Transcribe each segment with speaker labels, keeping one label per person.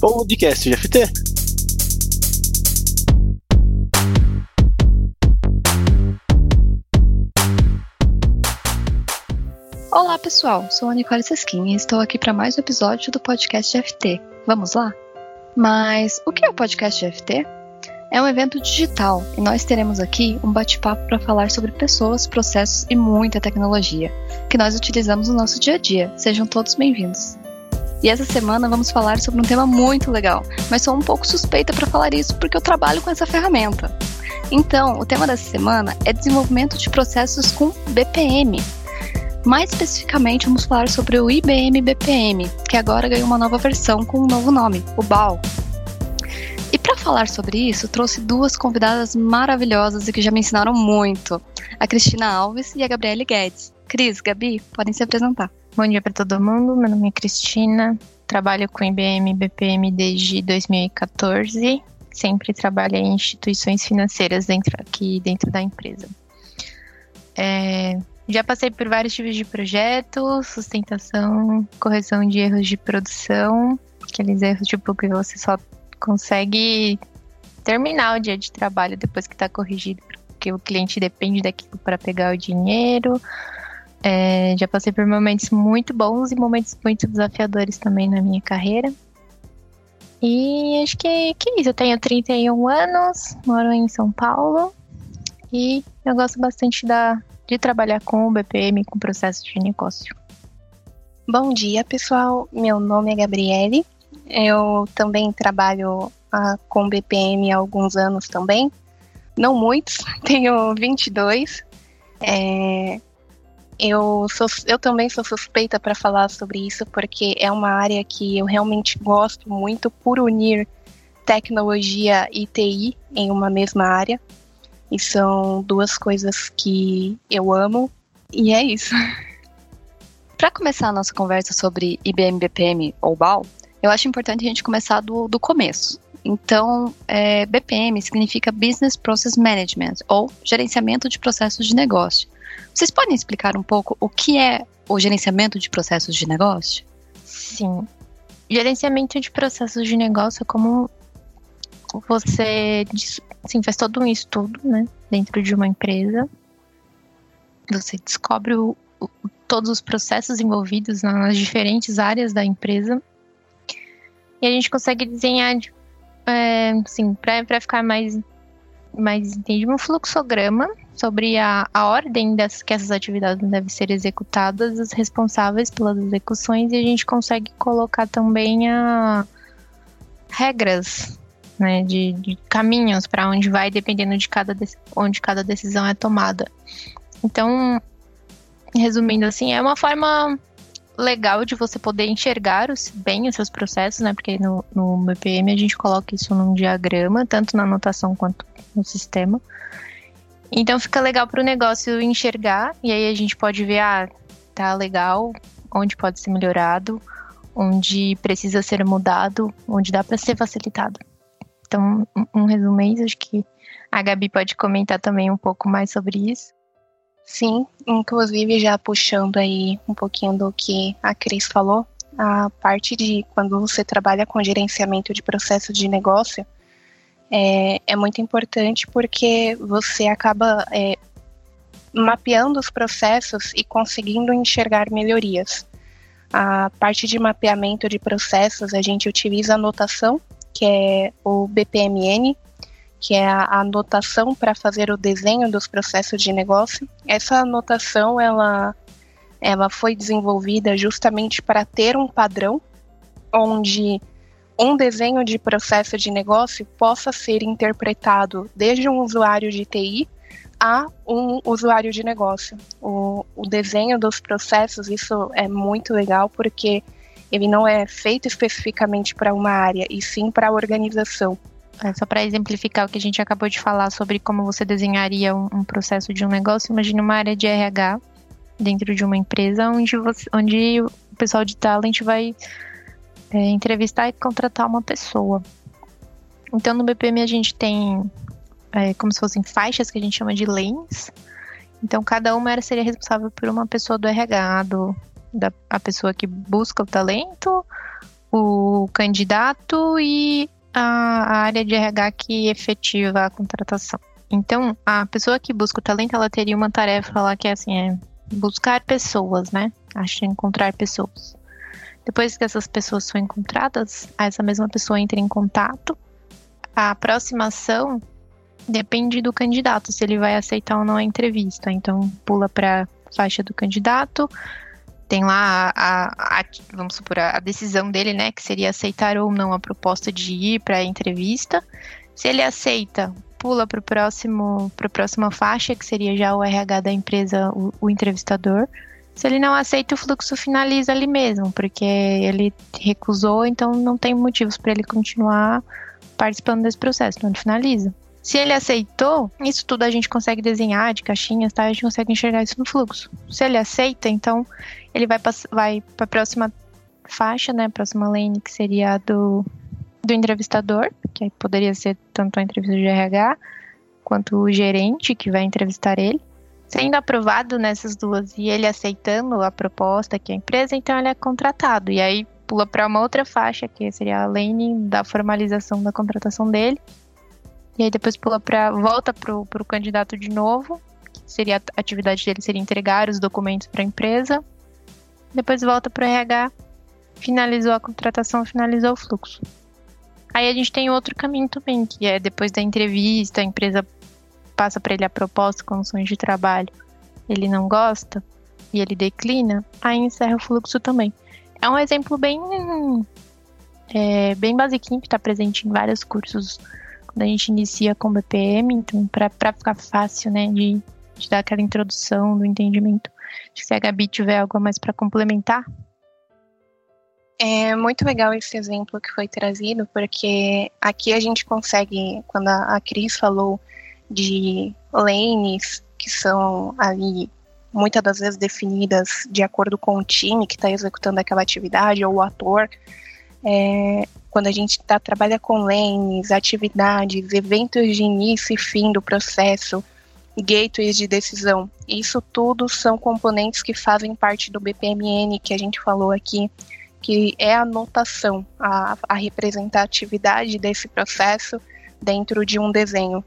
Speaker 1: Podcast GFT.
Speaker 2: Olá pessoal, sou a Nicole Sesquim e estou aqui para mais um episódio do podcast GFT. Vamos lá? Mas o que é o podcast GFT? É um evento digital e nós teremos aqui um bate-papo para falar sobre pessoas, processos e muita tecnologia que nós utilizamos no nosso dia a dia. Sejam todos bem-vindos. E essa semana vamos falar sobre um tema muito legal, mas sou um pouco suspeita para falar isso porque eu trabalho com essa ferramenta. Então, o tema dessa semana é desenvolvimento de processos com BPM. Mais especificamente, vamos falar sobre o IBM BPM, que agora ganhou uma nova versão com um novo nome, o BAL, e para falar sobre isso, trouxe duas convidadas maravilhosas e que já me ensinaram muito: a Cristina Alves e a Gabriele Guedes. Cris, Gabi, podem se apresentar.
Speaker 3: Bom dia para todo mundo. Meu nome é Cristina. Trabalho com IBM BPM desde 2014. Sempre trabalhei em instituições financeiras dentro aqui dentro da empresa. É, já passei por vários tipos de projetos, sustentação, correção de erros de produção, aqueles erros tipo que você só consegue terminar o dia de trabalho depois que está corrigido, porque o cliente depende daquilo para pegar o dinheiro. É, já passei por momentos muito bons e momentos muito desafiadores também na minha carreira. E acho que, que é isso. Eu tenho 31 anos, moro em São Paulo e eu gosto bastante da, de trabalhar com o BPM, com processo de negócio.
Speaker 4: Bom dia, pessoal. Meu nome é Gabriele, eu também trabalho ah, com BPM há alguns anos também. Não muitos, tenho 22. É, eu, sou, eu também sou suspeita para falar sobre isso, porque é uma área que eu realmente gosto muito por unir tecnologia e TI em uma mesma área. E são duas coisas que eu amo, e é isso.
Speaker 2: Para começar a nossa conversa sobre IBM BPM ou BAL, eu acho importante a gente começar do, do começo. Então, é, BPM significa Business Process Management, ou gerenciamento de processos de negócio. Vocês podem explicar um pouco o que é o gerenciamento de processos de negócio?
Speaker 3: Sim. Gerenciamento de processos de negócio é como você assim, faz todo um estudo né, dentro de uma empresa. Você descobre o, o, todos os processos envolvidos nas diferentes áreas da empresa e a gente consegue desenhar, é, assim, para ficar mais, mais entendido, um fluxograma sobre a, a ordem das, que essas atividades devem ser executadas, os responsáveis pelas execuções, e a gente consegue colocar também a regras né, de, de caminhos para onde vai, dependendo de cada, onde cada decisão é tomada. Então, resumindo assim, é uma forma legal de você poder enxergar os, bem os seus processos, né? Porque no, no BPM a gente coloca isso num diagrama, tanto na anotação quanto no sistema. Então fica legal para o negócio enxergar, e aí a gente pode ver, ah, tá legal, onde pode ser melhorado, onde precisa ser mudado, onde dá para ser facilitado. Então, um, um resumo é isso, acho que a Gabi pode comentar também um pouco mais sobre isso.
Speaker 4: Sim, inclusive já puxando aí um pouquinho do que a Cris falou, a parte de quando você trabalha com gerenciamento de processo de negócio é, é muito importante porque você acaba é, mapeando os processos e conseguindo enxergar melhorias. A parte de mapeamento de processos, a gente utiliza a notação, que é o BPMN, que é a anotação para fazer o desenho dos processos de negócio. Essa anotação ela, ela foi desenvolvida justamente para ter um padrão onde um desenho de processo de negócio possa ser interpretado desde um usuário de TI a um usuário de negócio. O, o desenho dos processos, isso é muito legal porque ele não é feito especificamente para uma área, e sim para a organização.
Speaker 3: É, só para exemplificar o que a gente acabou de falar sobre como você desenharia um, um, processo de um negócio, imagine uma área de RH dentro de uma empresa onde, você, onde o pessoal de talent vai é, entrevistar e contratar uma pessoa. Então no BPM a gente tem é, como se fossem faixas que a gente chama de lanes. Então cada uma era, seria responsável por uma pessoa do RH, do, da, a pessoa que busca o talento, o candidato e a, a área de RH que efetiva a contratação. Então, a pessoa que busca o talento, ela teria uma tarefa lá que é assim, é buscar pessoas, né? Acho encontrar pessoas. Depois que essas pessoas são encontradas, essa mesma pessoa entra em contato. A próxima ação depende do candidato, se ele vai aceitar ou não a entrevista. Então, pula para faixa do candidato, tem lá a, a, a, vamos supor, a decisão dele, né, que seria aceitar ou não a proposta de ir para a entrevista. Se ele aceita, pula para o próximo, para a próxima faixa, que seria já o RH da empresa, o, o entrevistador. Se ele não aceita, o fluxo finaliza ali mesmo, porque ele recusou, então não tem motivos para ele continuar participando desse processo, ele finaliza. Se ele aceitou, isso tudo a gente consegue desenhar de caixinhas, tá? A gente consegue enxergar isso no fluxo. Se ele aceita, então ele vai para vai a próxima faixa, né? Próxima lane, que seria a do, do entrevistador, que poderia ser tanto a entrevista de RH quanto o gerente que vai entrevistar ele. Sendo aprovado nessas duas e ele aceitando a proposta que a empresa, então ele é contratado. E aí pula para uma outra faixa, que seria a lane da formalização da contratação dele. E aí depois pula para volta pro, pro candidato de novo, que seria a atividade dele seria entregar os documentos para a empresa. Depois volta para o RH, finalizou a contratação, finalizou o fluxo. Aí a gente tem outro caminho também, que é depois da entrevista, a empresa passa para ele a proposta, condições de trabalho, ele não gosta e ele declina, aí encerra o fluxo também. É um exemplo bem é, bem basiquinho que está presente em vários cursos quando a gente inicia com BPM, então para ficar fácil, né, de, de dar aquela introdução do entendimento. Acho que se a Gabi tiver algo mais para complementar.
Speaker 4: É muito legal esse exemplo que foi trazido, porque aqui a gente consegue, quando a Cris falou de lanes que são ali muitas das vezes definidas de acordo com o time que está executando aquela atividade ou o ator. É, quando a gente tá, trabalha com lanes, atividades, eventos de início e fim do processo, gateways de decisão, isso tudo são componentes que fazem parte do BPMN que a gente falou aqui que é a notação, a, a representatividade desse processo dentro de um desenho.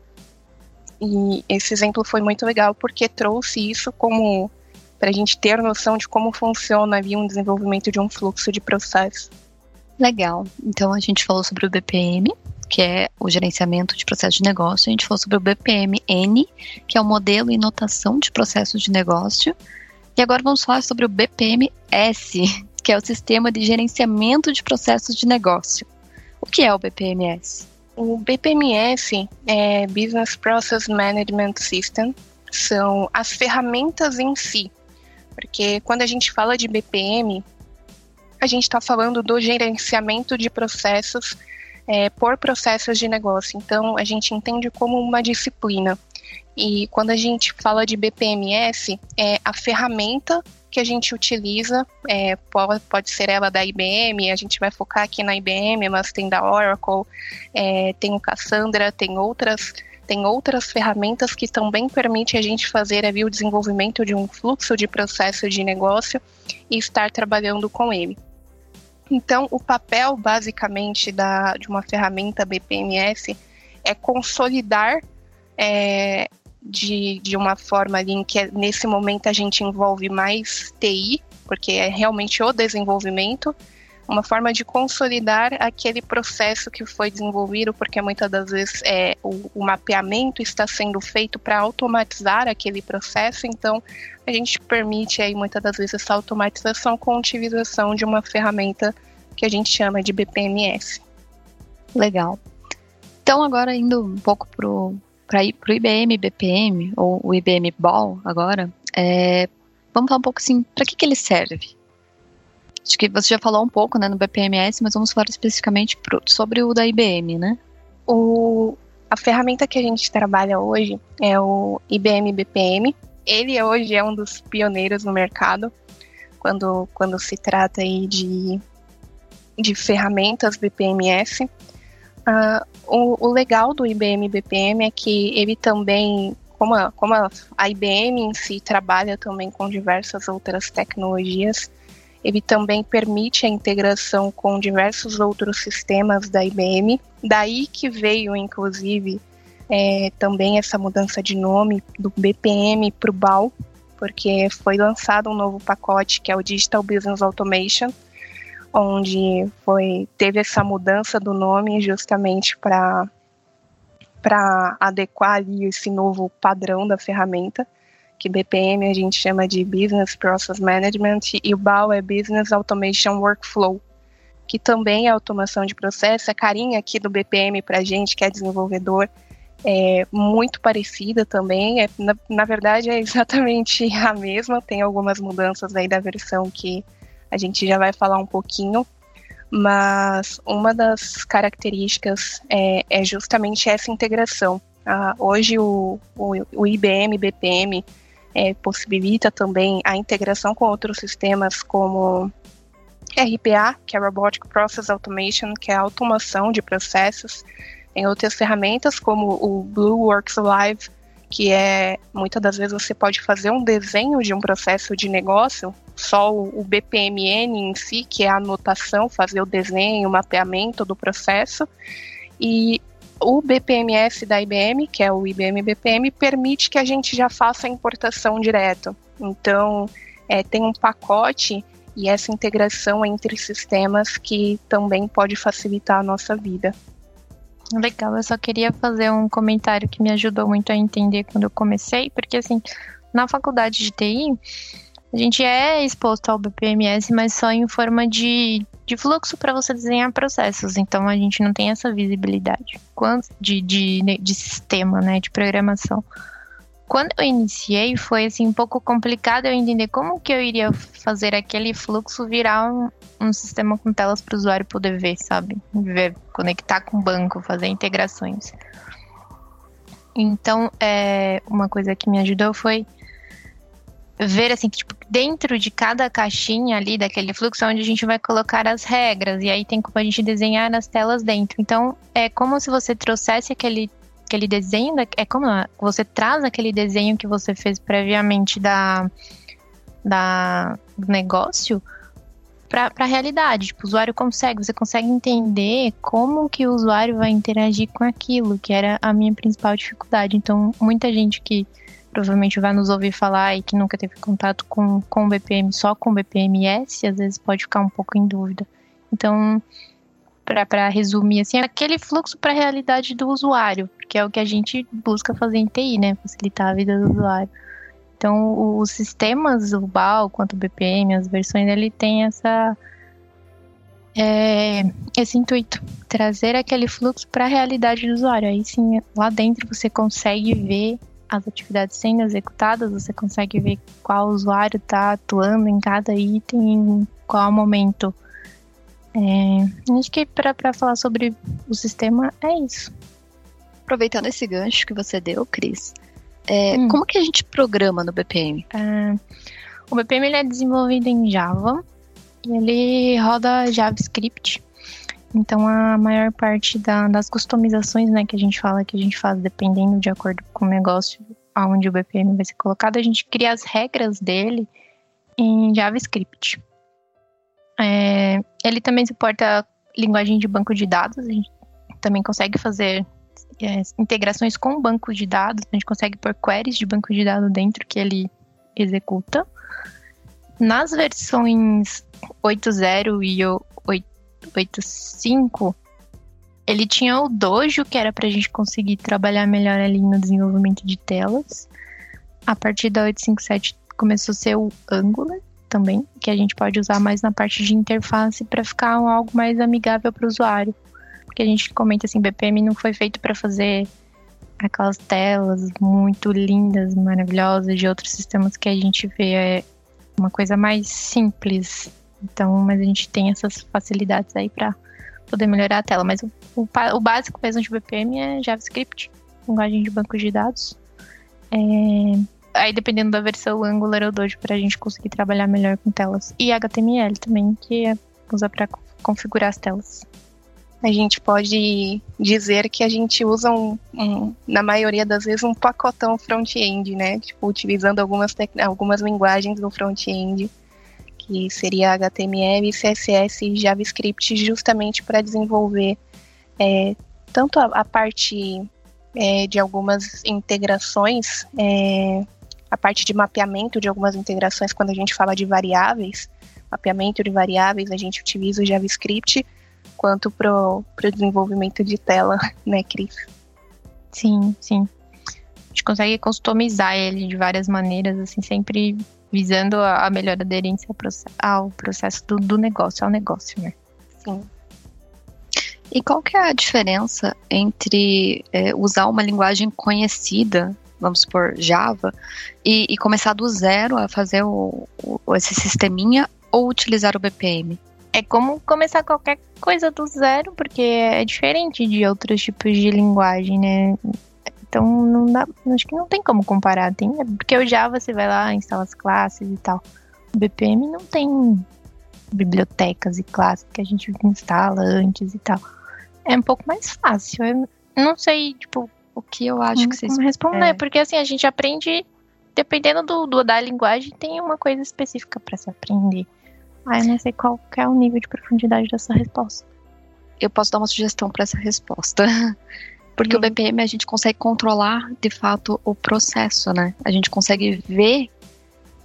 Speaker 4: E esse exemplo foi muito legal porque trouxe isso como para a gente ter noção de como funciona ali um desenvolvimento de um fluxo de processo.
Speaker 2: Legal. Então a gente falou sobre o BPM, que é o gerenciamento de processo de negócio. A gente falou sobre o BPM-N, que é o modelo e notação de processos de negócio. E agora vamos falar sobre o BPM-S, que é o Sistema de Gerenciamento de Processos de Negócio. O que é o BPMS?
Speaker 4: O BPMS é Business Process Management System, são as ferramentas em si. Porque quando a gente fala de BPM, a gente está falando do gerenciamento de processos é, por processos de negócio. Então, a gente entende como uma disciplina. E quando a gente fala de BPMS, é a ferramenta que a gente utiliza, é, pode, ser ela da IBM, a gente vai focar aqui na IBM, mas tem da Oracle, é, tem o Cassandra, tem outras tem outras ferramentas que também permitem a gente fazer ali, o desenvolvimento de um fluxo de processo de negócio e estar trabalhando com ele. Então, o papel, basicamente, da, de uma ferramenta BPMS é consolidar é, de, de uma forma ali em que é, nesse momento a gente envolve mais TI, porque é realmente o desenvolvimento, uma forma de consolidar aquele processo que foi desenvolvido, porque muitas das vezes é, o, o mapeamento está sendo feito para automatizar aquele processo, então a gente permite aí muitas das vezes essa automatização com a utilização de uma ferramenta que a gente chama de BPMS.
Speaker 2: Legal. Então agora indo um pouco pro para ir para o IBM BPM, ou o IBM Ball agora, é, vamos falar um pouco assim, para que, que ele serve? Acho que você já falou um pouco né, no BPMS, mas vamos falar especificamente pro, sobre o da IBM, né?
Speaker 4: O, a ferramenta que a gente trabalha hoje é o IBM BPM. Ele hoje é um dos pioneiros no mercado quando, quando se trata aí de, de ferramentas BPMS. Uh, o, o, legal do IBM BPM é que ele também, como, a, como a, IBM em si trabalha também com diversas outras tecnologias, Ele também permite a integração com diversos outros sistemas da IBM. Daí que veio, inclusive, é, também essa mudança de nome do BPM para o BAL, porque foi lançado um novo pacote que é o Digital Business Automation, onde foi teve essa mudança do nome justamente para para adequar ali esse novo padrão da ferramenta que BPM a gente chama de Business Process Management e o BAL é Business Automation Workflow, que também é automação de processo. A carinha aqui do BPM para a gente que é desenvolvedor é muito parecida também. É, na, na verdade é exatamente a mesma, tem algumas mudanças aí da versão que a gente já vai falar um pouquinho, mas uma das características é, é justamente essa integração. Ah, hoje o, o, o IBM BPM é, possibilita também a integração com outros sistemas como RPA, que é Robotic Process Automation, que é a automação de processos, em outras ferramentas como o BlueWorks Live, que é muitas das vezes você pode fazer um desenho de um processo de negócio, só o, BPMN em si, que é a anotação, fazer o desenho, o mapeamento do processo, e o BPMS da IBM, que é o IBM BPM, permite que a gente já faça a importação direto. Então, é, tem um pacote e essa integração entre sistemas que também pode facilitar a nossa vida.
Speaker 3: Legal, eu só queria fazer um comentário que me ajudou muito a entender quando eu comecei, porque assim, na faculdade de TI, a gente é exposto ao BPMS, mas só em forma de, de fluxo para você desenhar processos. Então a gente não tem essa visibilidade de, de, de sistema, né, de programação. Quando eu iniciei, foi assim um pouco complicado eu entender como que eu iria fazer aquele fluxo virar um, um sistema com telas para o usuário poder ver, sabe? Ver, conectar com o banco, fazer integrações. Então, é, uma coisa que me ajudou foi ver assim que tipo, dentro de cada caixinha ali daquele fluxo onde a gente vai colocar as regras e aí tem como a gente desenhar as telas dentro. Então é como se você trouxesse aquele aquele desenho, é como você traz aquele desenho que você fez previamente da da do negócio para a realidade. Tipo, o usuário consegue, você consegue entender como que o usuário vai interagir com aquilo, que era a minha principal dificuldade. Então, muita gente que provavelmente vai nos ouvir falar e que nunca teve contato com, com BPM, só com BPMS, às vezes pode ficar um pouco em dúvida. Então, para resumir, assim, é aquele fluxo para a realidade do usuário, que é o que a gente busca fazer em TI, né? Facilitar a vida do usuário. Então, os sistemas, o BAL quanto o BPM, as versões, ele tem essa é, esse intuito, trazer aquele fluxo para a realidade do usuário. Aí sim, lá dentro você consegue ver as atividades sendo executadas, você consegue ver qual usuário está atuando em cada item, em qual momento. É, acho que para falar sobre o sistema é isso.
Speaker 2: Aproveitando esse gancho que você deu, Cris, é, hum. como que a gente programa no BPM?
Speaker 3: É, o BPM ele é desenvolvido em Java e ele roda JavaScript. Então a maior parte da, das customizações, né, que a gente fala que a gente faz dependendo de acordo com o negócio aonde o BPM vai ser colocado, a gente cria as regras dele em JavaScript. É, ele também suporta linguagem de banco de dados, a gente também consegue fazer é, integrações com banco de dados, a gente consegue pôr queries de banco de dados dentro que ele executa. Nas versões 8.0 e 8.5, ele tinha o Dojo, que era para a gente conseguir trabalhar melhor ali no desenvolvimento de telas. A partir da 857 começou a ser o Angular também, que a gente pode usar mais na parte de interface para ficar algo mais amigável para o usuário. Porque a gente comenta assim, BPM não foi feito para fazer aquelas telas muito lindas, maravilhosas de outros sistemas que a gente vê é uma coisa mais simples. Então, mas a gente tem essas facilidades aí para poder melhorar a tela. Mas o, o, o, básico mesmo de BPM é JavaScript, linguagem de banco de dados. É, aí dependendo da versão Angular ou Dojo para a gente conseguir trabalhar melhor com telas. E HTML também, que é, usa para configurar as telas.
Speaker 4: A gente pode dizer que a gente usa, um, um na maioria das vezes, um pacotão front-end, né? Tipo, utilizando algumas, algumas linguagens do front-end que seria HTML, CSS e JavaScript, justamente para desenvolver é, tanto a, a parte é, de algumas integrações, é, a parte de mapeamento de algumas integrações, quando a gente fala de variáveis, mapeamento de variáveis, a gente utiliza o JavaScript, quanto para o desenvolvimento de tela, né, Cris?
Speaker 3: Sim, sim. A gente consegue customizar ele de várias maneiras, assim, sempre visando a, melhor aderência ao processo do, do negócio, ao negócio, né?
Speaker 4: Sim.
Speaker 2: E qual que é a diferença entre é, usar uma linguagem conhecida, vamos supor Java, e, e começar do zero a fazer o, o, esse sisteminha ou utilizar o BPM?
Speaker 3: É como começar qualquer coisa do zero, porque é diferente de outros tipos de linguagem, né? Então não dá, acho que não tem como comparar, tem, porque o Java você vai lá, instala as classes e tal. O BPM não tem bibliotecas e classes que a gente instala antes e tal. É um pouco mais fácil. Eu não sei, tipo,
Speaker 2: o que eu acho que vocês
Speaker 3: responder, é. porque assim a gente aprende dependendo do, do da linguagem tem uma coisa específica para se aprender. Ah, eu não sei qual é o nível de profundidade dessa resposta.
Speaker 2: Eu posso dar uma sugestão para essa resposta. Porque hum. o BPM a gente consegue controlar de fato o processo, né? A gente consegue ver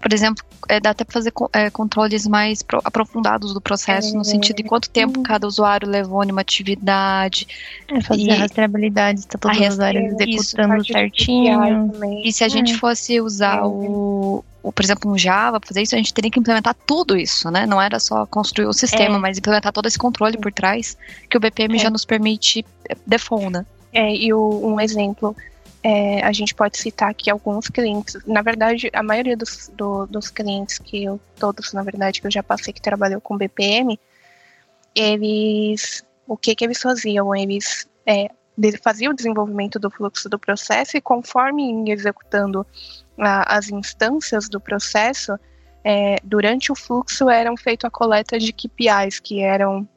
Speaker 2: por exemplo, é, dá até para fazer é, controles mais pro, aprofundados do processo, é, no sentido de quanto tempo cada usuário levou em uma atividade.
Speaker 3: É, fazer e, a rastreabilidade, está todos os usuários executando isso, certinho.
Speaker 2: E se a gente é. fosse usar é. o, o, por exemplo, um Java, para fazer isso, a gente teria que implementar tudo isso, né? Não era só construir o sistema, é. mas implementar todo esse controle por trás, que o BPM já nos permite default, né?
Speaker 4: É, e o, um exemplo é, a gente pode citar aqui alguns clientes. Na verdade, a maioria dos, do, dos clientes que eu, todos, na verdade, que eu já passei que trabalhou com BPM, eles, o que que eles faziam? Eles é, faziam o desenvolvimento do fluxo do processo e conforme executando a, as instâncias do processo, é, durante o fluxo eram feita a coleta de KPIs, que eram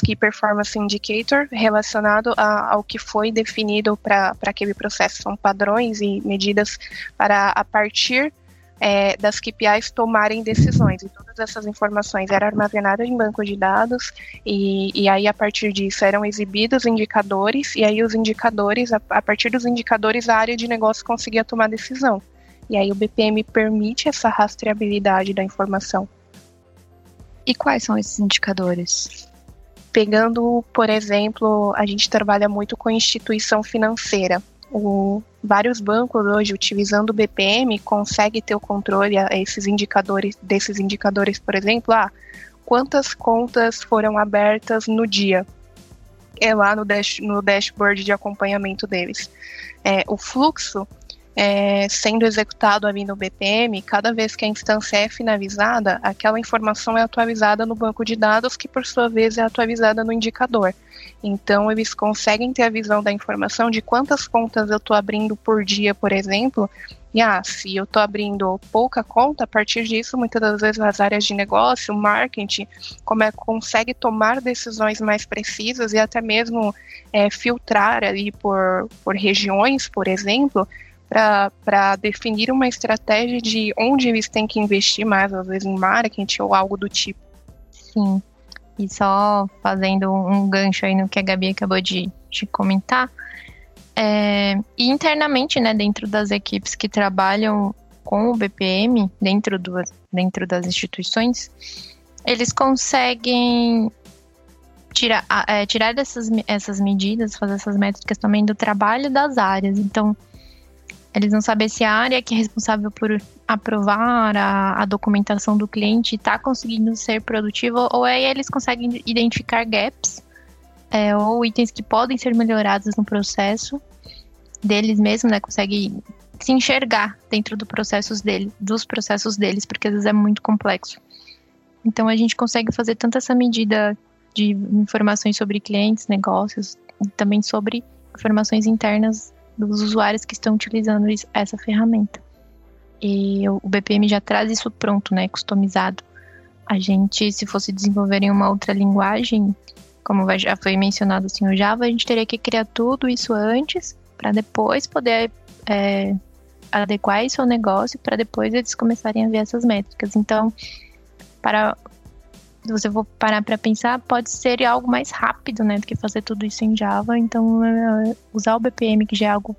Speaker 4: Key Performance Indicator relacionado a, ao que foi definido para aquele processo. São padrões e medidas para, a partir é, das KPIs, tomarem decisões. E todas essas informações eram armazenadas em banco de dados, e, e aí, a partir disso, eram exibidos indicadores, e aí os indicadores, a, a partir dos indicadores, a área de negócio conseguia tomar decisão. E aí o BPM permite essa rastreabilidade da informação.
Speaker 2: E quais são esses indicadores?
Speaker 4: Pegando, por exemplo, a gente trabalha muito com instituição financeira. O, vários bancos hoje, utilizando o BPM, conseguem ter o controle a esses indicadores, desses indicadores, por exemplo, ah, quantas contas foram abertas no dia. É lá no, dash, no dashboard de acompanhamento deles. É, o fluxo é, sendo executado ali no BPM, cada vez que a instância é finalizada, aquela informação é atualizada no banco de dados, que por sua vez é atualizada no indicador. Então, eles conseguem ter a visão da informação de quantas contas eu estou abrindo por dia, por exemplo. E ah, se eu estou abrindo pouca conta, a partir disso, muitas das vezes as áreas de negócio, marketing, como é, consegue tomar decisões mais precisas e até mesmo é, filtrar ali por, por regiões, por exemplo, para definir uma estratégia de onde eles têm que investir mais, às vezes em marketing ou algo do tipo.
Speaker 3: Sim. E só fazendo um gancho aí no que a Gabi acabou de, de comentar. É, e internamente, né, dentro das equipes que trabalham com o BPM, dentro, do, dentro das instituições, eles conseguem tirar, é, tirar dessas, essas medidas, fazer essas métricas também do trabalho das áreas. Então, eles não sabem se a área que é responsável por aprovar a, a documentação do cliente está conseguindo ser produtiva ou aí eles conseguem identificar gaps é, ou itens que podem ser melhorados no processo deles mesmos, né? Conseguem se enxergar dentro do processos dele, dos processos deles, porque às vezes é muito complexo. Então a gente consegue fazer tanto essa medida de informações sobre clientes, negócios, e também sobre informações internas dos usuários que estão utilizando essa ferramenta. E o BPM já traz isso pronto, né, customizado. A gente, se fosse desenvolver em uma outra linguagem, como já foi mencionado assim, o Java, a gente teria que criar tudo isso antes, para depois poder é, adequar isso ao negócio, para depois eles começarem a ver essas métricas. Então, para se você for parar para pensar, pode ser algo mais rápido, né, do que fazer tudo isso em Java. Então, é, usar o BPM, que já é algo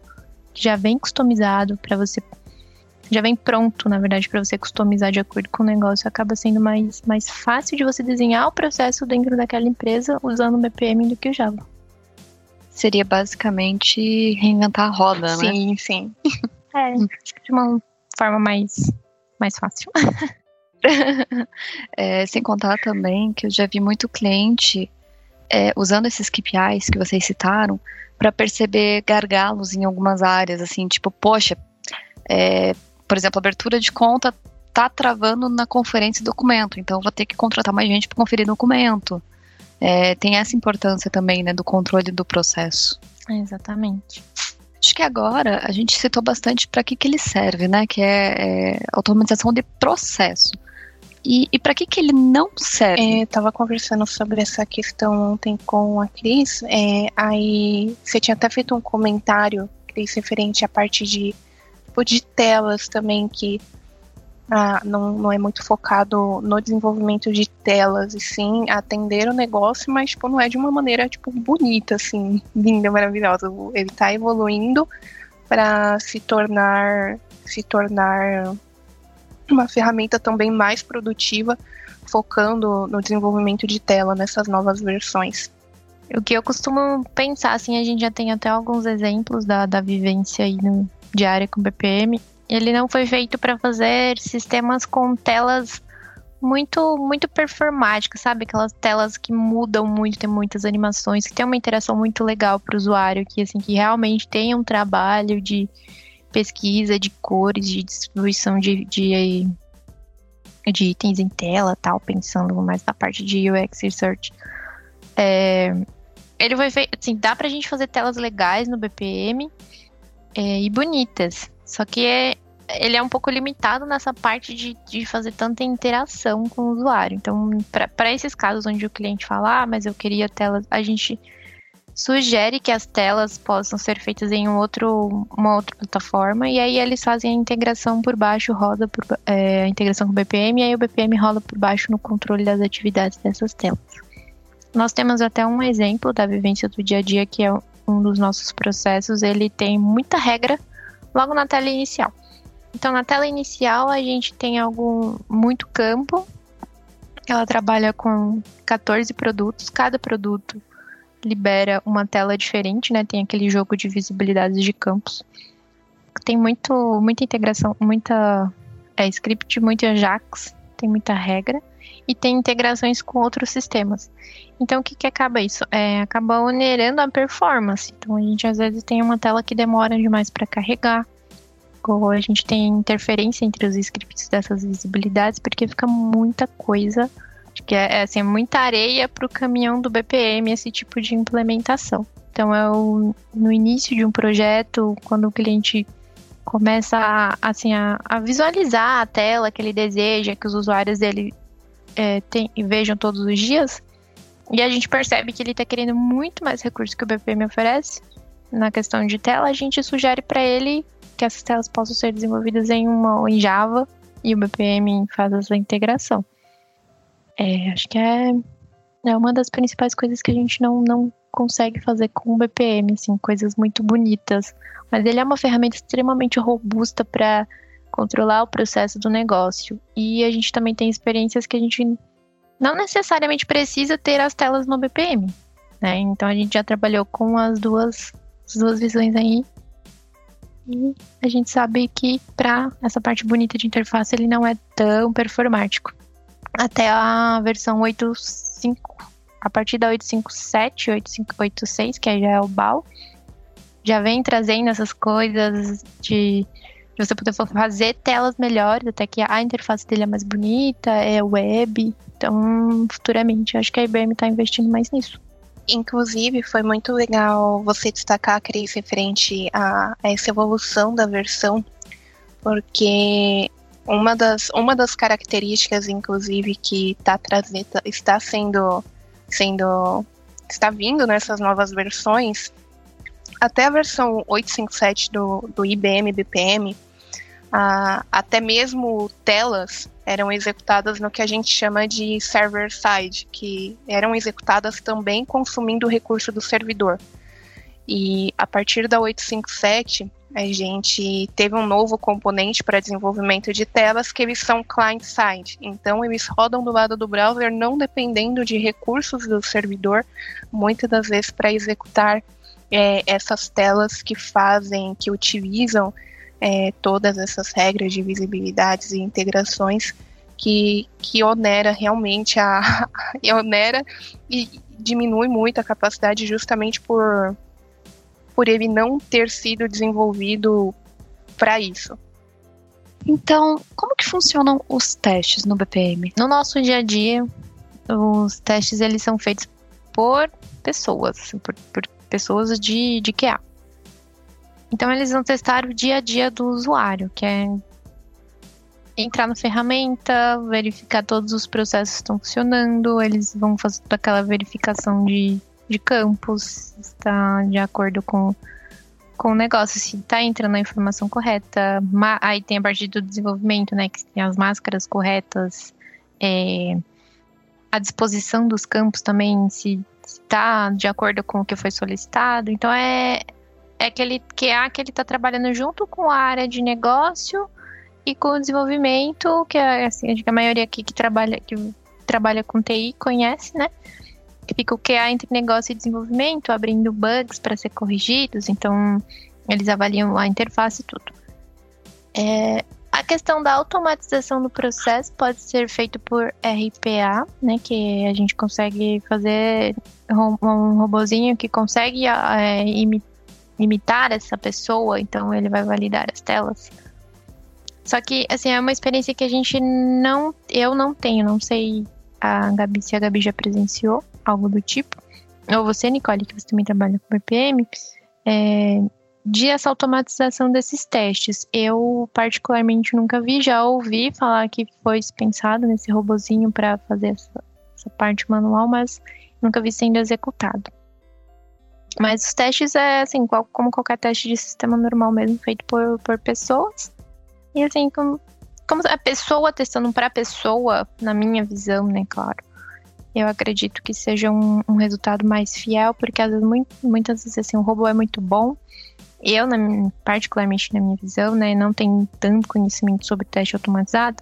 Speaker 3: que já vem customizado para você, já vem pronto, na verdade, para você customizar de acordo com o negócio, acaba sendo mais, mais fácil de você desenhar o processo dentro daquela empresa usando o BPM do que o Java.
Speaker 2: Seria basicamente reinventar a roda,
Speaker 4: sim,
Speaker 2: né?
Speaker 4: Sim, sim.
Speaker 3: É, de uma forma mais, mais fácil.
Speaker 2: é, sem contar também que eu já vi muito cliente é, usando esses KPIs que vocês citaram para perceber gargalos em algumas áreas, assim, tipo, poxa, é, por exemplo, abertura de conta tá travando na conferência documento, então vou ter que contratar mais gente para conferir documento. É, tem essa importância também, né, do controle do processo.
Speaker 3: Exatamente.
Speaker 2: Acho que agora a gente citou bastante para que, que ele serve, né? Que é, é automatização de processo. E, e para que, que ele não serve?
Speaker 4: É, conversando sobre essa questão ontem com a Cris. É, aí você tinha até feito um comentário, Cris, referente à parte de, tipo, de telas também, que ah, não, não é muito focado no desenvolvimento de telas, e sim atender o negócio, mas tipo, não é de uma maneira tipo, bonita, assim, linda, maravilhosa. Ele está evoluindo para se tornar se tornar uma ferramenta também mais produtiva, focando no desenvolvimento de tela nessas novas versões.
Speaker 3: O que eu costumo pensar, assim, a gente já tem até alguns exemplos da, da vivência aí no diária com BPM. Ele não foi feito para fazer sistemas com telas muito muito performáticas, sabe? Aquelas telas que mudam muito, tem muitas animações, que tem uma interação muito legal para o usuário, que assim que realmente tem um trabalho de pesquisa de cores, de distribuição de, de, de itens em tela, tal, pensando mais na parte de UX Research. É, ele foi feito, assim, dá pra gente fazer telas legais no BPM é, e bonitas, só que é, ele é um pouco limitado nessa parte de, de fazer tanta interação com o usuário. Então, para esses casos onde o cliente fala, ah, mas eu queria telas, a gente sugere que as telas possam ser feitas em um outro, uma outra plataforma e aí eles fazem a integração por baixo, roda por, é, a integração com o BPM e aí o BPM rola por baixo no controle das atividades dessas telas. Nós temos até um exemplo da vivência do dia a dia que é um dos nossos processos, ele tem muita regra logo na tela inicial. Então na tela inicial a gente tem algum muito campo. Ela trabalha com 14 produtos, cada produto libera uma tela diferente, né? Tem aquele jogo de visibilidades de campos. Tem muito, muita integração, muita é, script, muito Ajax, tem muita regra e tem integrações com outros sistemas. Então, o que, que acaba isso? É, acaba onerando a performance. Então, a gente às vezes tem uma tela que demora demais para carregar, ou a gente tem interferência entre os scripts dessas visibilidades, porque fica muita coisa que é, é assim, muita areia para o caminhão do BPM esse tipo de implementação. Então é o, no início de um projeto, quando o cliente começa a, assim, a, a visualizar a tela que ele deseja, que os usuários dele é, tem, vejam todos os dias, e a gente percebe que ele está querendo muito mais recursos que o BPM oferece na questão de tela, a gente sugere para ele que essas telas possam ser desenvolvidas em uma em Java e o BPM faz essa integração. É, acho que é, é uma das principais coisas que a gente não, não consegue fazer com o BPM, assim, coisas muito bonitas. Mas ele é uma ferramenta extremamente robusta para controlar o processo do negócio. E a gente também tem experiências que a gente não necessariamente precisa ter as telas no BPM. Né? Então a gente já trabalhou com as duas, as duas visões aí. E a gente sabe que para essa parte bonita de interface ele não é tão performático até a versão 8.5, a partir da 8.5.7, 8.5.8.6, que já é o BAL, já vem trazendo essas coisas de, de você poder fazer telas melhores, até que a interface dele é mais bonita, é web. Então, futuramente, acho que a IBM está investindo mais nisso.
Speaker 4: Inclusive, foi muito legal você destacar, Cris, referente a, a essa evolução da versão, porque uma das, uma das características, inclusive, que tá trazendo, está sendo, sendo, está vindo nessas novas versões, até a versão 857 do, do IBM BPM, até mesmo telas eram executadas no que a gente chama de server side, que eram executadas também consumindo o recurso do servidor. E a partir da 857, a gente teve um novo componente para desenvolvimento de telas que eles são client-side. Então, eles rodam do lado do browser não dependendo de recursos do servidor, muitas das vezes para executar é, essas telas que fazem, que utilizam é, todas essas regras de visibilidades e integrações que, que onera realmente a onera e diminui muito a capacidade justamente por por ele não ter sido desenvolvido para isso.
Speaker 2: Então, como que funcionam os testes no BPM?
Speaker 3: No nosso dia a dia, os testes eles são feitos por pessoas, por, por pessoas de, de QA. Então, eles vão testar o dia a dia do usuário, que é entrar na ferramenta, verificar todos os processos estão funcionando, eles vão fazer aquela verificação de de campos, está de acordo com, com o negócio, se está entrando a informação correta. Aí tem a partir do desenvolvimento, né, que tem as máscaras corretas, é, a disposição dos campos também, se está de acordo com o que foi solicitado. Então é, é aquele QA que ele está trabalhando junto com a área de negócio e com o desenvolvimento, que é assim, a maioria aqui que trabalha, que trabalha com TI conhece, né? Fica o QA entre negócio e desenvolvimento, abrindo bugs para ser corrigidos, então eles avaliam a interface e tudo. É, a questão da automatização do processo pode ser feito por RPA, né, que a gente consegue fazer um robozinho que consegue é, imitar essa pessoa, então ele vai validar as telas. Só que, assim, é uma experiência que a gente não, eu não tenho, não sei a Gabi, se a Gabi já presenciou algo do tipo, ou você, Nicole, que você também trabalha com BPM, é, de essa automatização desses testes. Eu, particularmente, nunca vi, já ouvi falar que foi pensado nesse robozinho para fazer essa, essa, parte manual, mas nunca vi sendo executado. Mas os testes é assim, qual, como qualquer teste de sistema normal mesmo, feito por, por pessoas. E assim, como, como a pessoa testando para pessoa, na minha visão, né, claro eu acredito que seja um, um resultado mais fiel, porque às vezes, muito, muitas vezes assim, o robô é muito bom. Eu, na, particularmente na minha visão, né, não tenho tanto conhecimento sobre teste automatizado.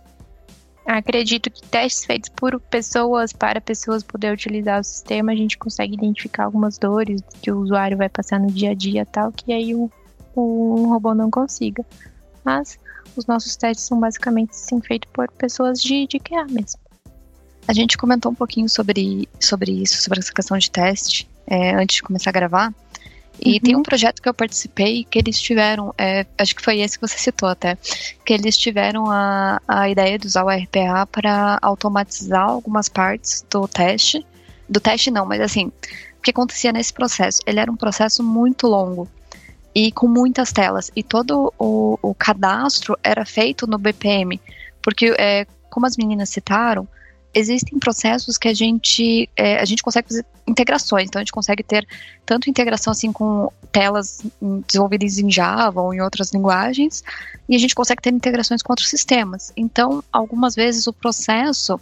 Speaker 3: Acredito que testes feitos por pessoas, para pessoas poder utilizar o sistema, a gente consegue identificar algumas dores que o usuário vai passar no dia a dia tal, que aí o, o robô não consiga. Mas os nossos testes são basicamente sim, feitos por pessoas de, de QA mesmo.
Speaker 2: A gente comentou um pouquinho sobre, sobre isso, sobre essa questão de teste, é, antes de começar a gravar. E uhum. tem um projeto que eu participei que eles tiveram, é, acho que foi esse que você citou até, que eles tiveram a, a ideia de usar o RPA para automatizar algumas partes do teste. Do teste não, mas assim, o que acontecia nesse processo? Ele era um processo muito longo e com muitas telas. E todo o, o cadastro era feito no BPM. Porque, é, como as meninas citaram, existem processos que a gente é, a gente consegue fazer integrações, então a gente consegue ter tanto integração assim com telas desenvolvidas em Java ou em outras linguagens, e a gente consegue ter integrações com outros sistemas. Então, algumas vezes o processo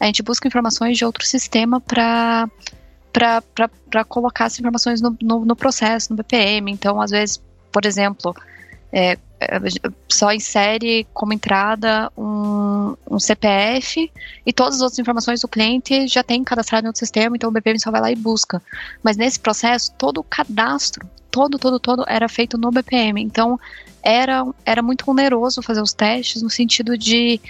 Speaker 2: a gente busca informações de outro sistema para para colocar as informações no, no, no processo, no BPM. Então, às vezes, por exemplo, é, só insere como entrada um, um, CPF e todas as outras informações do cliente já tem cadastrado em outro sistema, então o BPM só vai lá e busca. Mas nesse processo, todo o cadastro, todo, todo, todo era feito no BPM. Então era, era muito oneroso fazer os testes no sentido de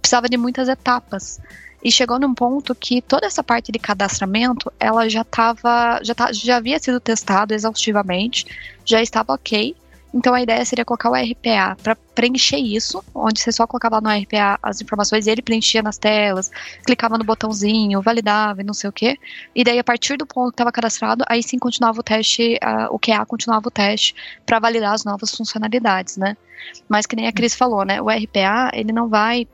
Speaker 2: precisava de muitas etapas. E chegou num ponto que toda essa parte de cadastramento, ela já estava, já, tá, já havia sido testado exaustivamente, já estava ok, então a ideia seria colocar o RPA para preencher isso, onde você só colocava no RPA as informações ele preenchia nas telas, clicava no botãozinho, validava e não sei o que. E daí a partir do ponto que estava cadastrado, aí sim continuava o teste, uh, o QA continuava o teste para validar as novas funcionalidades, né? Mas que nem a Cris falou, né? O RPA, ele não vai.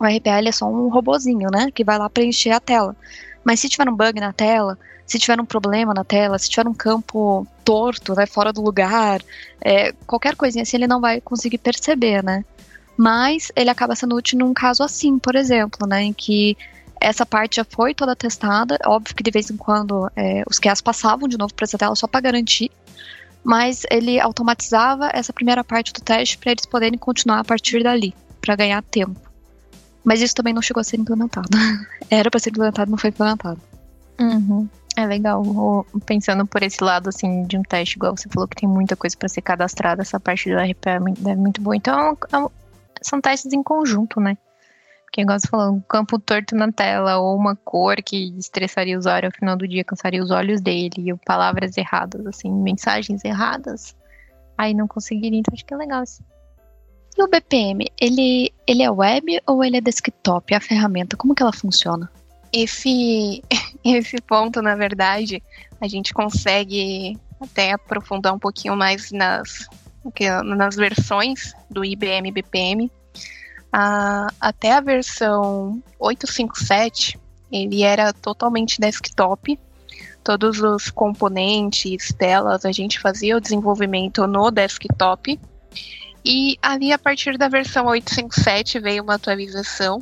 Speaker 2: O RPA é só um robozinho, né? Que vai lá preencher a tela. Mas se tiver um bug na tela, se tiver um problema na tela, se tiver um campo torto, né, fora do lugar, é, qualquer coisinha assim ele não vai conseguir perceber, né? Mas ele acaba sendo útil num caso assim, por exemplo, né, em que essa parte já foi toda testada. Óbvio que de vez em quando é, os QAs passavam de novo para essa tela só para garantir, mas ele automatizava essa primeira parte do teste para eles poderem continuar a partir dali, para ganhar tempo. Mas isso também não chegou a ser implementado. Era para ser implementado, não foi implementado.
Speaker 3: Uhum. É legal, pensando por esse lado, assim, de um teste, igual você falou que tem muita coisa para ser cadastrada, essa parte do RP é, é muito boa. Então, é são testes em conjunto, né? Porque, igual você falou, um campo torto na tela, ou uma cor que estressaria o usuário ao final do dia, cansaria os olhos dele, ou palavras erradas, assim, mensagens erradas, aí não conseguiria. Então, acho que é legal isso.
Speaker 2: E o BPM, ele, ele é web ou ele é desktop? A ferramenta, como que ela funciona?
Speaker 4: Esse, esse ponto, na verdade, a gente consegue até aprofundar um pouquinho mais nas, nas versões do IBM BPM. Até a versão 857, ele era totalmente desktop. Todos os componentes, telas, a gente fazia o desenvolvimento no desktop. E ali, a partir da versão 857, veio uma atualização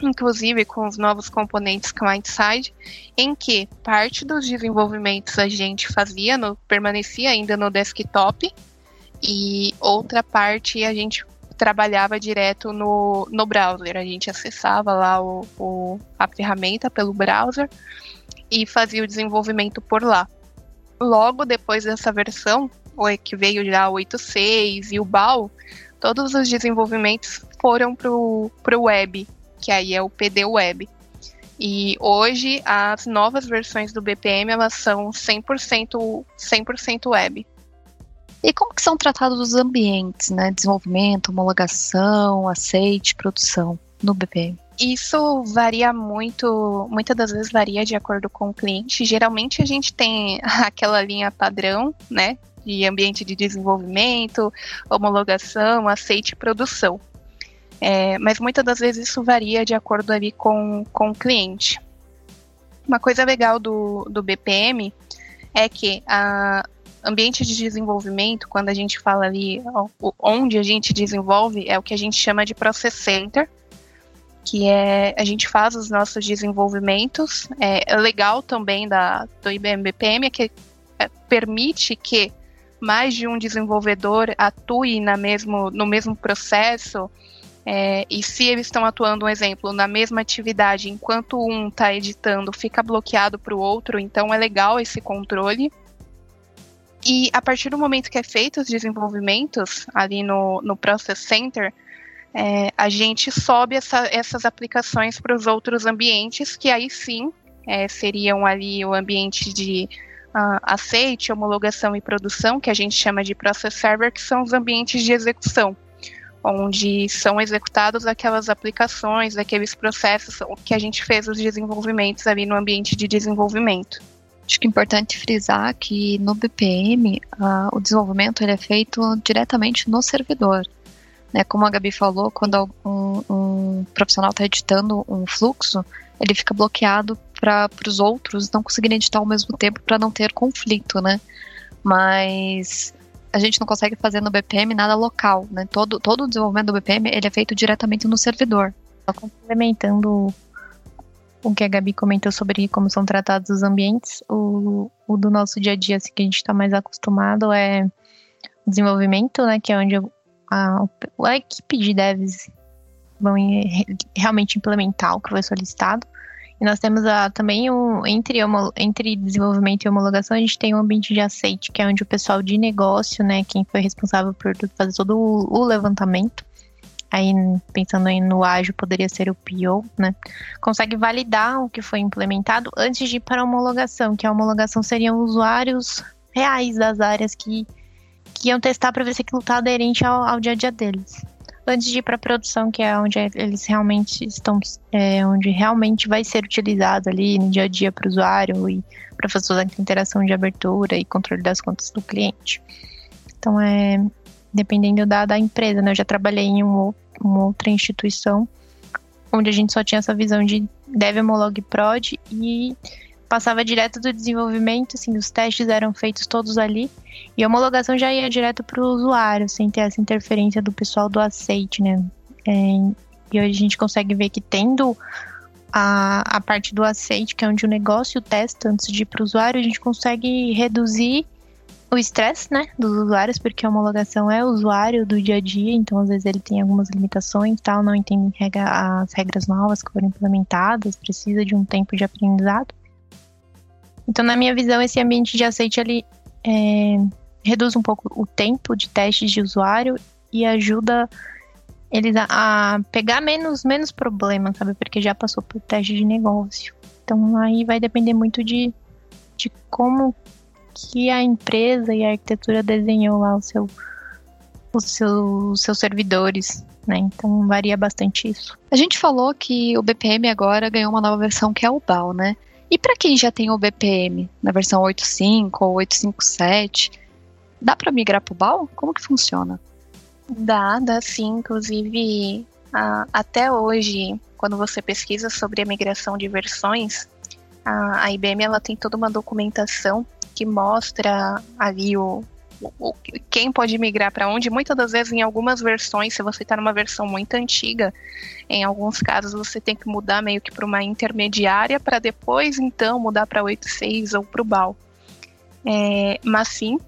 Speaker 4: inclusive com os novos componentes client-side, em que parte dos desenvolvimentos a gente fazia, no, permanecia ainda no desktop, e outra parte a gente trabalhava direto no, no browser. A gente acessava lá o, o, a ferramenta pelo browser e fazia o desenvolvimento por lá. Logo depois dessa versão, que veio já o 8.6 e o BAL, todos os desenvolvimentos foram para o web, que aí é o PD Web. E hoje as novas versões do BPM elas são 100%, 100 web.
Speaker 2: E como que são tratados os ambientes, né? Desenvolvimento, homologação, aceite, produção no BPM?
Speaker 4: Isso varia muito, muitas das vezes varia de acordo com o cliente. Geralmente a gente tem aquela linha padrão, né? De ambiente de desenvolvimento, homologação, aceite e produção. É, mas muitas das vezes isso varia de acordo ali com, com o cliente. Uma coisa legal do, do BPM é que a ambiente de desenvolvimento, quando a gente fala ali onde a gente desenvolve, é o que a gente chama de Process Center, que é a gente faz os nossos desenvolvimentos. É, é legal também da, do IBM BPM é que é, permite que mais de um desenvolvedor atue na mesmo, no mesmo processo é, e se eles estão atuando, um exemplo, na mesma atividade, enquanto um está editando, fica bloqueado para o outro, então é legal esse controle. E a partir do momento que é feito os desenvolvimentos ali no, no Process Center, é, a gente sobe essa, essas aplicações para os outros ambientes, que aí sim é, seriam ali o ambiente de uh, aceite, homologação e produção, que a gente chama de Process Server, que são os ambientes de execução onde são executadas aquelas aplicações, aqueles processos que a gente fez os desenvolvimentos ali no ambiente de desenvolvimento.
Speaker 2: Acho que é importante frisar que no BPM o desenvolvimento ele é feito diretamente no servidor. Né? Como a Gabi falou, quando um, um profissional está editando um fluxo, ele fica bloqueado para os outros não conseguirem editar ao mesmo tempo para não ter conflito, né? Mas a gente não consegue fazer no BPM nada local, né? Todo, todo o desenvolvimento do BPM ele é feito diretamente no servidor.
Speaker 3: Complementando o que a Gabi comentou sobre como são tratados os ambientes, o, o do nosso dia a dia, assim, que a gente está mais acostumado é o desenvolvimento, né? Que é onde a, a equipe de devs vão realmente implementar o que foi solicitado. E nós temos a, também um, entre, entre desenvolvimento e homologação, a gente tem um ambiente de aceite, que é onde o pessoal de negócio, né, quem foi responsável por fazer todo o, o levantamento, aí pensando aí no ágil, poderia ser o PO, né, consegue validar o que foi implementado antes de ir para a homologação, que a homologação seriam usuários reais das áreas que, que iam testar para ver se aquilo está aderente ao, ao dia a dia deles antes de ir para a produção, que é onde eles realmente estão, é, onde realmente vai ser utilizado ali no dia a dia para o usuário e para fazer a interação de abertura e controle das contas do cliente. Então, é dependendo da, da empresa, né? Eu já trabalhei em um, uma outra instituição onde a gente só tinha essa visão de dev homolog prod e passava direto do desenvolvimento, assim, os testes eram feitos todos ali, e a homologação já ia direto para o usuário, sem ter essa interferência do pessoal do aceite, né? É, e hoje a gente consegue ver que tendo a, a parte do aceite, que é onde o negócio testa antes de ir para o usuário, a gente consegue reduzir o estresse, né, dos usuários, porque a homologação é o usuário do dia a dia, então às vezes ele tem algumas limitações, tal, não entende as regras novas que foram implementadas, precisa de um tempo de aprendizado. Então, na minha visão, esse ambiente de aceite ele é, reduz um pouco o tempo de testes de usuário e ajuda eles a, a, pegar menos, menos problemas, sabe? Porque já passou por teste de negócio. Então aí vai depender muito de, de como que a empresa e a arquitetura desenhou lá o seu, os seu, os seus servidores, né? Então varia bastante isso.
Speaker 2: A gente falou que o BPM agora ganhou uma nova versão que é o BAL, né? E para quem já tem o BPM na versão 8.5 ou 8.5.7, dá para migrar para o BAL? Como que funciona?
Speaker 4: Dá, dá sim. Inclusive, a, até hoje, quando você pesquisa sobre a migração de versões, a, a IBM ela tem toda uma documentação que mostra ali o, quem pode migrar para onde. Muitas das vezes, em algumas versões, se você está numa versão muito antiga, em alguns casos você tem que mudar meio que para uma intermediária para depois, então, mudar para 8.6 ou para o BAL. É, mas sim,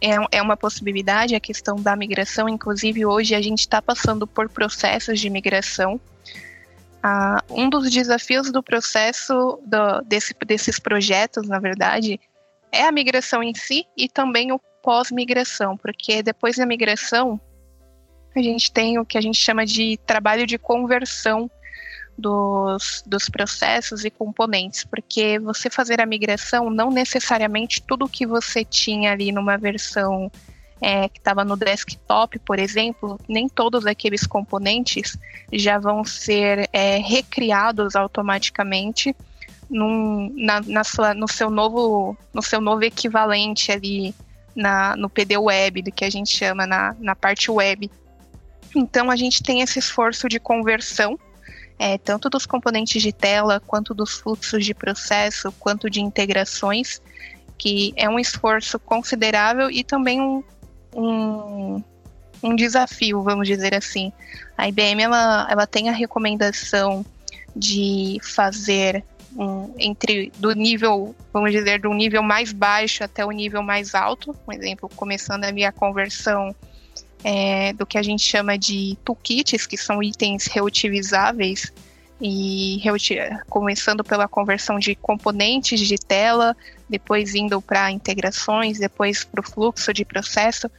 Speaker 4: é, é uma possibilidade a questão da migração. Inclusive, hoje a gente está passando por processos de migração. Ah, um dos desafios do processo do, desse, desses projetos, na verdade, é a migração em si e também o pós-migração, porque depois da migração a gente tem o que a gente chama de trabalho de conversão dos, dos processos e componentes, porque você fazer a migração, não necessariamente tudo que você tinha ali numa versão é, que estava no desktop, por exemplo, nem todos aqueles componentes já vão ser é, recriados automaticamente num, na, na sua, no, seu novo, no seu novo equivalente ali na, no PD Web, do que a gente chama na, na parte web. Então a gente tem esse esforço de conversão é, tanto dos componentes de tela, quanto dos fluxos de processo, quanto de integrações, que é um esforço considerável e também um, um, um desafio, vamos dizer assim. A IBM ela, ela tem a recomendação de fazer um, entre do nível, vamos dizer, do nível mais baixo até o nível mais alto, por exemplo, começando a conversão é, do que a gente chama de toolkits, que são itens reutilizáveis, e começando pela conversão de componentes de tela, depois indo para integrações, depois para o fluxo de processo,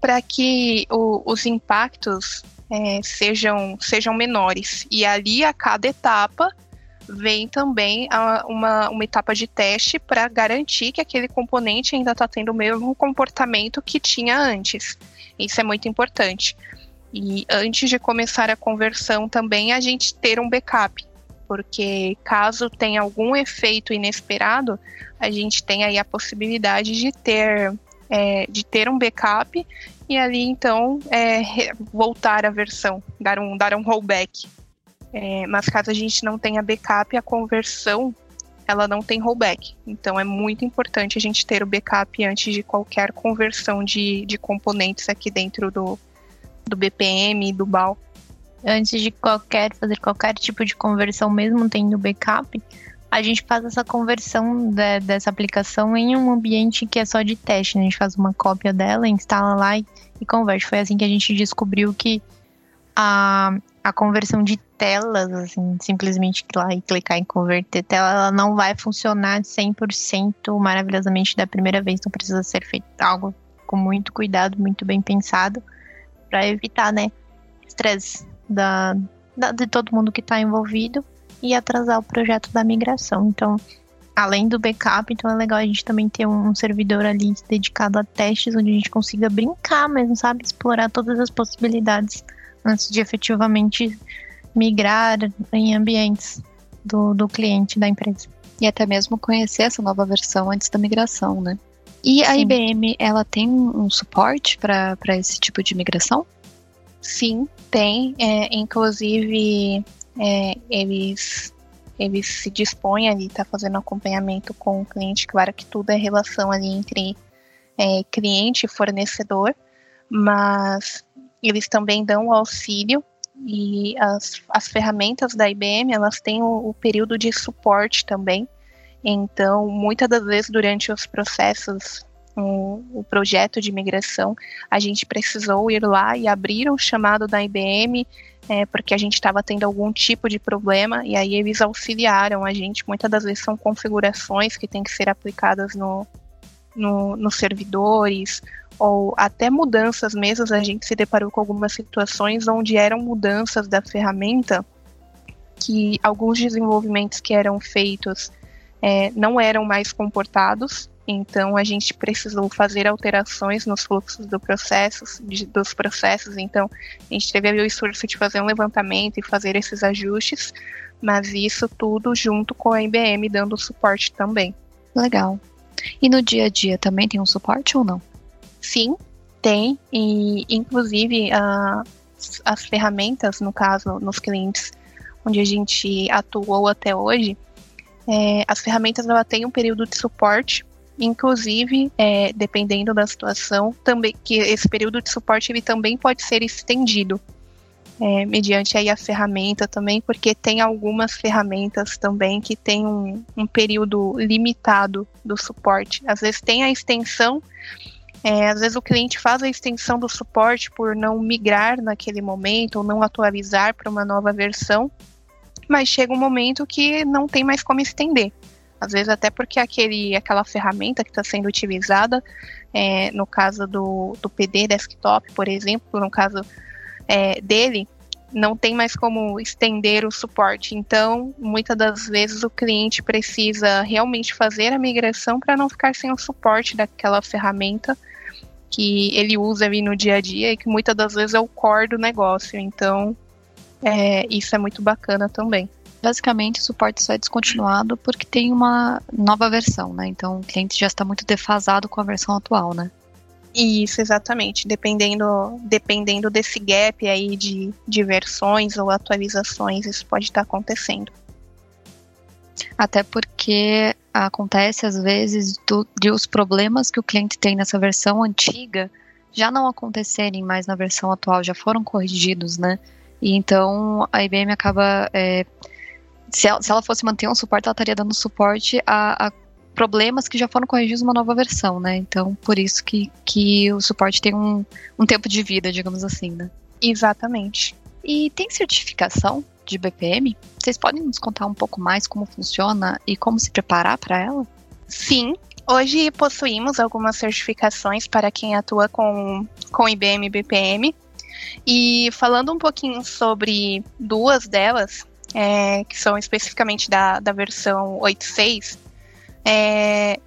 Speaker 4: para que o, os impactos é, sejam, sejam menores. E ali, a cada etapa, vem também a, uma, uma etapa de teste para garantir que aquele componente ainda está tendo o mesmo comportamento que tinha antes. Isso é muito importante. E antes de começar a conversão também a gente ter um backup, porque caso tenha algum efeito inesperado, a gente tem aí a possibilidade de ter é, de ter um backup e ali então é, voltar a versão, dar um dar um rollback. É, mas caso a gente não tenha backup, a conversão ela não tem rollback. Então é muito importante a gente ter o backup antes de qualquer conversão de, de componentes aqui dentro do, do BPM, do BAL.
Speaker 3: Antes de qualquer fazer qualquer tipo de conversão, mesmo tendo backup, a gente faz essa conversão de, dessa aplicação em um ambiente que é só de teste. Né? A gente faz uma cópia dela, instala lá e, e converte. Foi assim que a gente descobriu que a, a conversão de telas, assim, simplesmente lá e clicar em converter tela, ela não vai funcionar 100% maravilhosamente da primeira vez, então precisa ser feito algo com muito cuidado, muito bem pensado, para evitar, né, estresse da, da, de todo mundo que está envolvido e atrasar o projeto da migração. Então, além do backup, então é legal a gente também ter um, um servidor ali dedicado a testes, onde a gente consiga brincar mesmo, sabe, explorar todas as possibilidades antes de efetivamente migrar em ambientes do, do cliente da empresa.
Speaker 2: E até mesmo conhecer essa nova versão antes da migração, né? E a Sim. IBM, ela tem um suporte para esse tipo de migração?
Speaker 4: Sim, tem. É, inclusive, é, eles, eles se dispõem ali, tá fazendo acompanhamento com o cliente. Claro que tudo é relação ali entre é, cliente e fornecedor, mas eles também dão o auxílio e as, as ferramentas da IBM, elas têm o, o período de suporte também. Então, muitas das vezes durante os processos o, o, projeto de migração, a gente precisou ir lá e abrir um chamado da IBM, é, porque a gente estava tendo algum tipo de problema, e aí eles auxiliaram a gente. Muitas das vezes são configurações que têm que ser aplicadas no, no, nos servidores, ou até mudanças mesmo. A gente se deparou com algumas situações onde eram mudanças da ferramenta que alguns desenvolvimentos que eram feitos é, não eram mais comportados então a gente precisou fazer alterações nos fluxos do processos, de, dos processos. Então a gente teve o esforço de fazer um levantamento e fazer esses ajustes, mas isso tudo junto com a IBM dando suporte também.
Speaker 2: Legal. E no dia a dia também tem um suporte ou não?
Speaker 4: Sim, tem. E inclusive a, as ferramentas, no caso, nos clientes onde a gente atuou até hoje, é, as ferramentas ela têm um período de suporte Inclusive, é, dependendo da situação, também que esse período de suporte ele também pode ser estendido é, mediante aí a ferramenta também, porque tem algumas ferramentas também que tem um, um período limitado do suporte. Às vezes tem a extensão, é, às vezes o cliente faz a extensão do suporte por não migrar naquele momento ou não atualizar para uma nova versão, mas chega um momento que não tem mais como estender. Às vezes até porque aquele, aquela ferramenta que está sendo utilizada, é, no caso do, do PD desktop, por exemplo, no caso é, dele, não tem mais como estender o suporte. Então, muitas das vezes o cliente precisa realmente fazer a migração para não ficar sem o suporte daquela ferramenta que ele usa ali no dia a dia e que muitas das vezes é o core do negócio. Então, é, isso é muito bacana também
Speaker 2: basicamente o suporte só é descontinuado porque tem uma nova versão, né? Então o cliente já está muito defasado com a versão atual, né?
Speaker 4: Isso, exatamente. Dependendo, dependendo desse gap aí de, de versões ou atualizações, isso pode estar acontecendo.
Speaker 2: Até porque acontece às vezes do, de os problemas que o cliente tem nessa versão antiga já não acontecerem mais na versão atual, já foram corrigidos, né? E então a IBM acaba é, se ela, se ela fosse manter um suporte, ela estaria dando suporte a, a problemas que já foram corrigidos numa nova versão, né? Então, por isso que, que o suporte tem um, um tempo de vida, digamos assim, né?
Speaker 4: Exatamente.
Speaker 2: E tem certificação de BPM? Vocês podem nos contar um pouco mais como funciona e como se preparar para ela?
Speaker 4: Sim. Hoje possuímos algumas certificações para quem atua com, com IBM BPM. E falando um pouquinho sobre duas delas, é, que são especificamente da, da versão 8.6, é,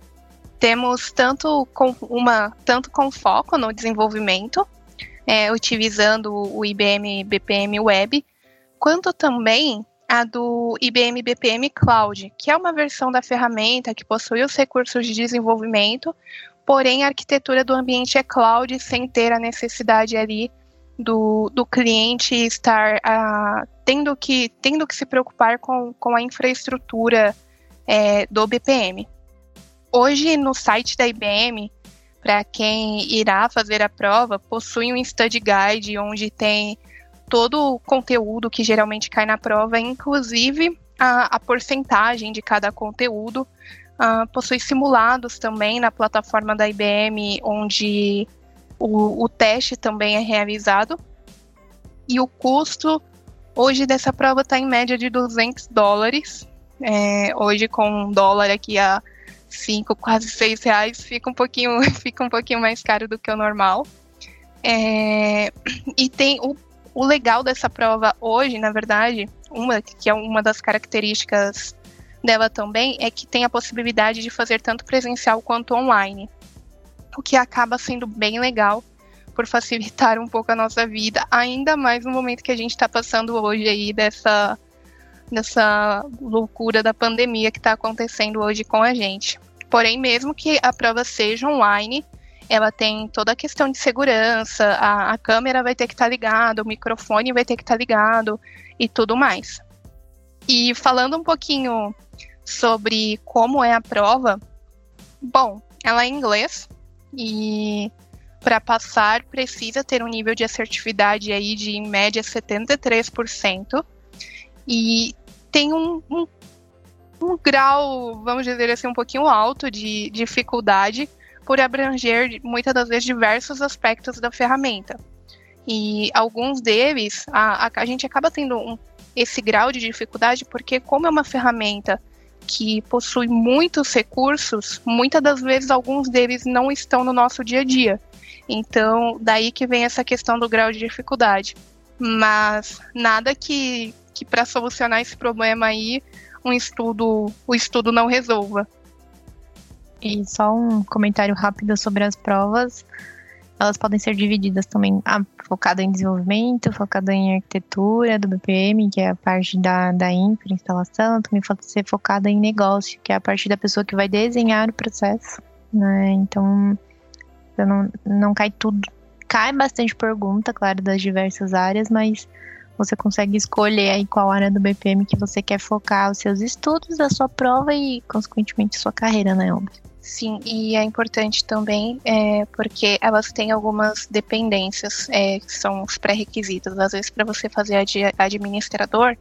Speaker 4: temos tanto com uma tanto com foco no desenvolvimento, é, utilizando o IBM BPM Web, quanto também a do IBM BPM Cloud, que é uma versão da ferramenta que possui os recursos de desenvolvimento, porém a arquitetura do ambiente é cloud sem ter a necessidade ali do, do cliente estar uh, tendo, que, tendo que se preocupar com, com a infraestrutura é, do BPM. Hoje, no site da IBM, para quem irá fazer a prova, possui um study guide onde tem todo o conteúdo que geralmente cai na prova, inclusive a, a porcentagem de cada conteúdo. Uh, possui simulados também na plataforma da IBM, onde o, o teste também é realizado. E o custo hoje dessa prova está em média de 200 dólares. É, hoje com um dólar aqui a 5, quase 6 reais, fica um pouquinho, fica um pouquinho mais caro do que o normal. É, e tem o, o legal dessa prova hoje, na verdade, uma que é uma das características dela também, é que tem a possibilidade de fazer tanto presencial quanto online o que acaba sendo bem legal por facilitar um pouco a nossa vida, ainda mais no momento que a gente está passando hoje aí dessa, dessa loucura da pandemia que está acontecendo hoje com a gente. Porém, mesmo que a prova seja online, ela tem toda a questão de segurança, a, a câmera vai ter que estar tá ligada, o microfone vai ter que estar tá ligado e tudo mais. E falando um pouquinho sobre como é a prova, bom, ela é em inglês e para passar precisa ter um nível de assertividade aí de em média 73% e tem um, um, um grau, vamos dizer assim, um pouquinho alto de dificuldade por abranger muitas das vezes diversos aspectos da ferramenta. E alguns deles, a, a, gente acaba tendo um, esse grau de dificuldade porque, como é uma ferramenta que possui muitos recursos, muitas das vezes alguns deles não estão no nosso dia a dia. Então, daí que vem essa questão do grau de dificuldade. Mas nada que, que para solucionar esse problema aí, um estudo, o estudo não resolva.
Speaker 3: E só um comentário rápido sobre as provas. Elas podem ser divididas também, ah, focada em desenvolvimento, focada em arquitetura do BPM, que é a parte da, da infra, instalação, também pode ser focada em negócio, que é a parte da pessoa que vai desenhar o processo. Né? Então, não, não cai tudo. Cai bastante pergunta, claro, das diversas áreas, mas você consegue escolher aí qual área do BPM que você quer focar os seus estudos, a sua prova e, consequentemente, sua carreira, né, óbvio.
Speaker 4: Sim, e é importante também é, porque elas têm algumas dependências é, que são os pré-requisitos. Às vezes, para você fazer a de administrador,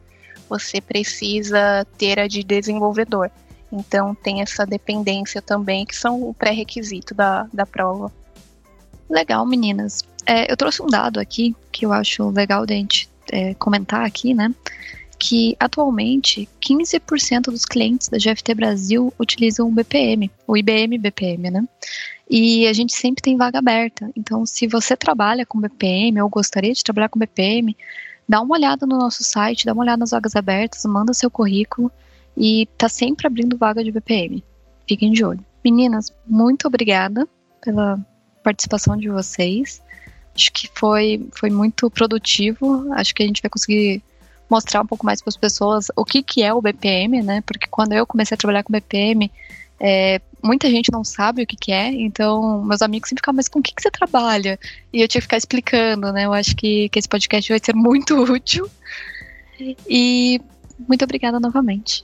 Speaker 4: você precisa ter a de desenvolvedor. Então, tem essa dependência também, que são o pré-requisito da, da prova.
Speaker 2: Legal, meninas. É, eu trouxe um dado aqui que eu acho legal de a gente é, comentar aqui, né? Que atualmente 15% dos clientes da GFT Brasil utilizam o BPM, o IBM BPM, né? E a gente sempre tem vaga aberta. Então, se você trabalha com BPM ou gostaria de trabalhar com BPM, dá uma olhada no nosso site, dá uma olhada nas vagas abertas, manda seu currículo e tá sempre abrindo vaga de BPM. Fiquem de olho. Meninas, muito obrigada pela participação de vocês. Acho que foi, foi muito produtivo. Acho que a gente vai conseguir mostrar um pouco mais para as pessoas o que, que é o BPM, né? Porque quando eu comecei a trabalhar com BPM, é, muita gente não sabe o que, que é, então meus amigos sempre ficam, mas com o que, que você trabalha? E eu tinha que ficar explicando, né? Eu acho que, que esse podcast vai ser muito útil. E muito obrigada novamente.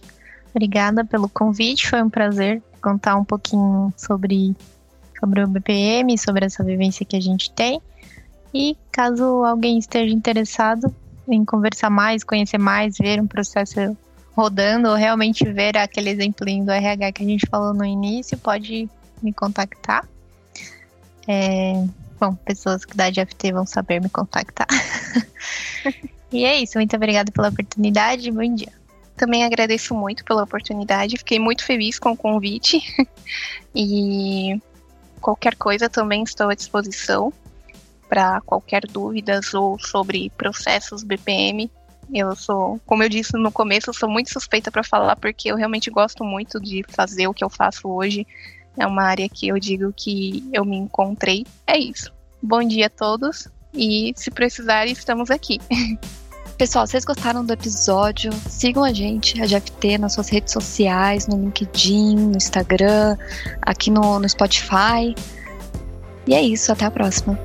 Speaker 3: Obrigada pelo convite, foi um prazer contar um pouquinho sobre, sobre o BPM, sobre essa vivência que a gente tem. E caso alguém esteja interessado em conversar mais, conhecer mais, ver um processo rodando, ou realmente ver aquele exemplinho do RH que a gente falou no início, pode me contactar. É, bom, pessoas que da GFT vão saber me contactar. e é isso, muito obrigada pela oportunidade, bom dia.
Speaker 4: Também agradeço muito pela oportunidade, fiquei muito feliz com o convite e qualquer coisa também estou à disposição para qualquer dúvidas ou sobre processos BPM. Eu sou, como eu disse no começo, eu sou muito suspeita para falar porque eu realmente gosto muito de fazer o que eu faço hoje. É uma área que eu digo que eu me encontrei. É isso. Bom dia a todos e se precisarem, estamos aqui.
Speaker 2: Pessoal, vocês gostaram do episódio? Sigam a gente, a GFT, nas suas redes sociais, no LinkedIn, no Instagram, aqui no, no Spotify. E é isso, até a próxima.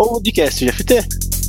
Speaker 1: Podcast GFT.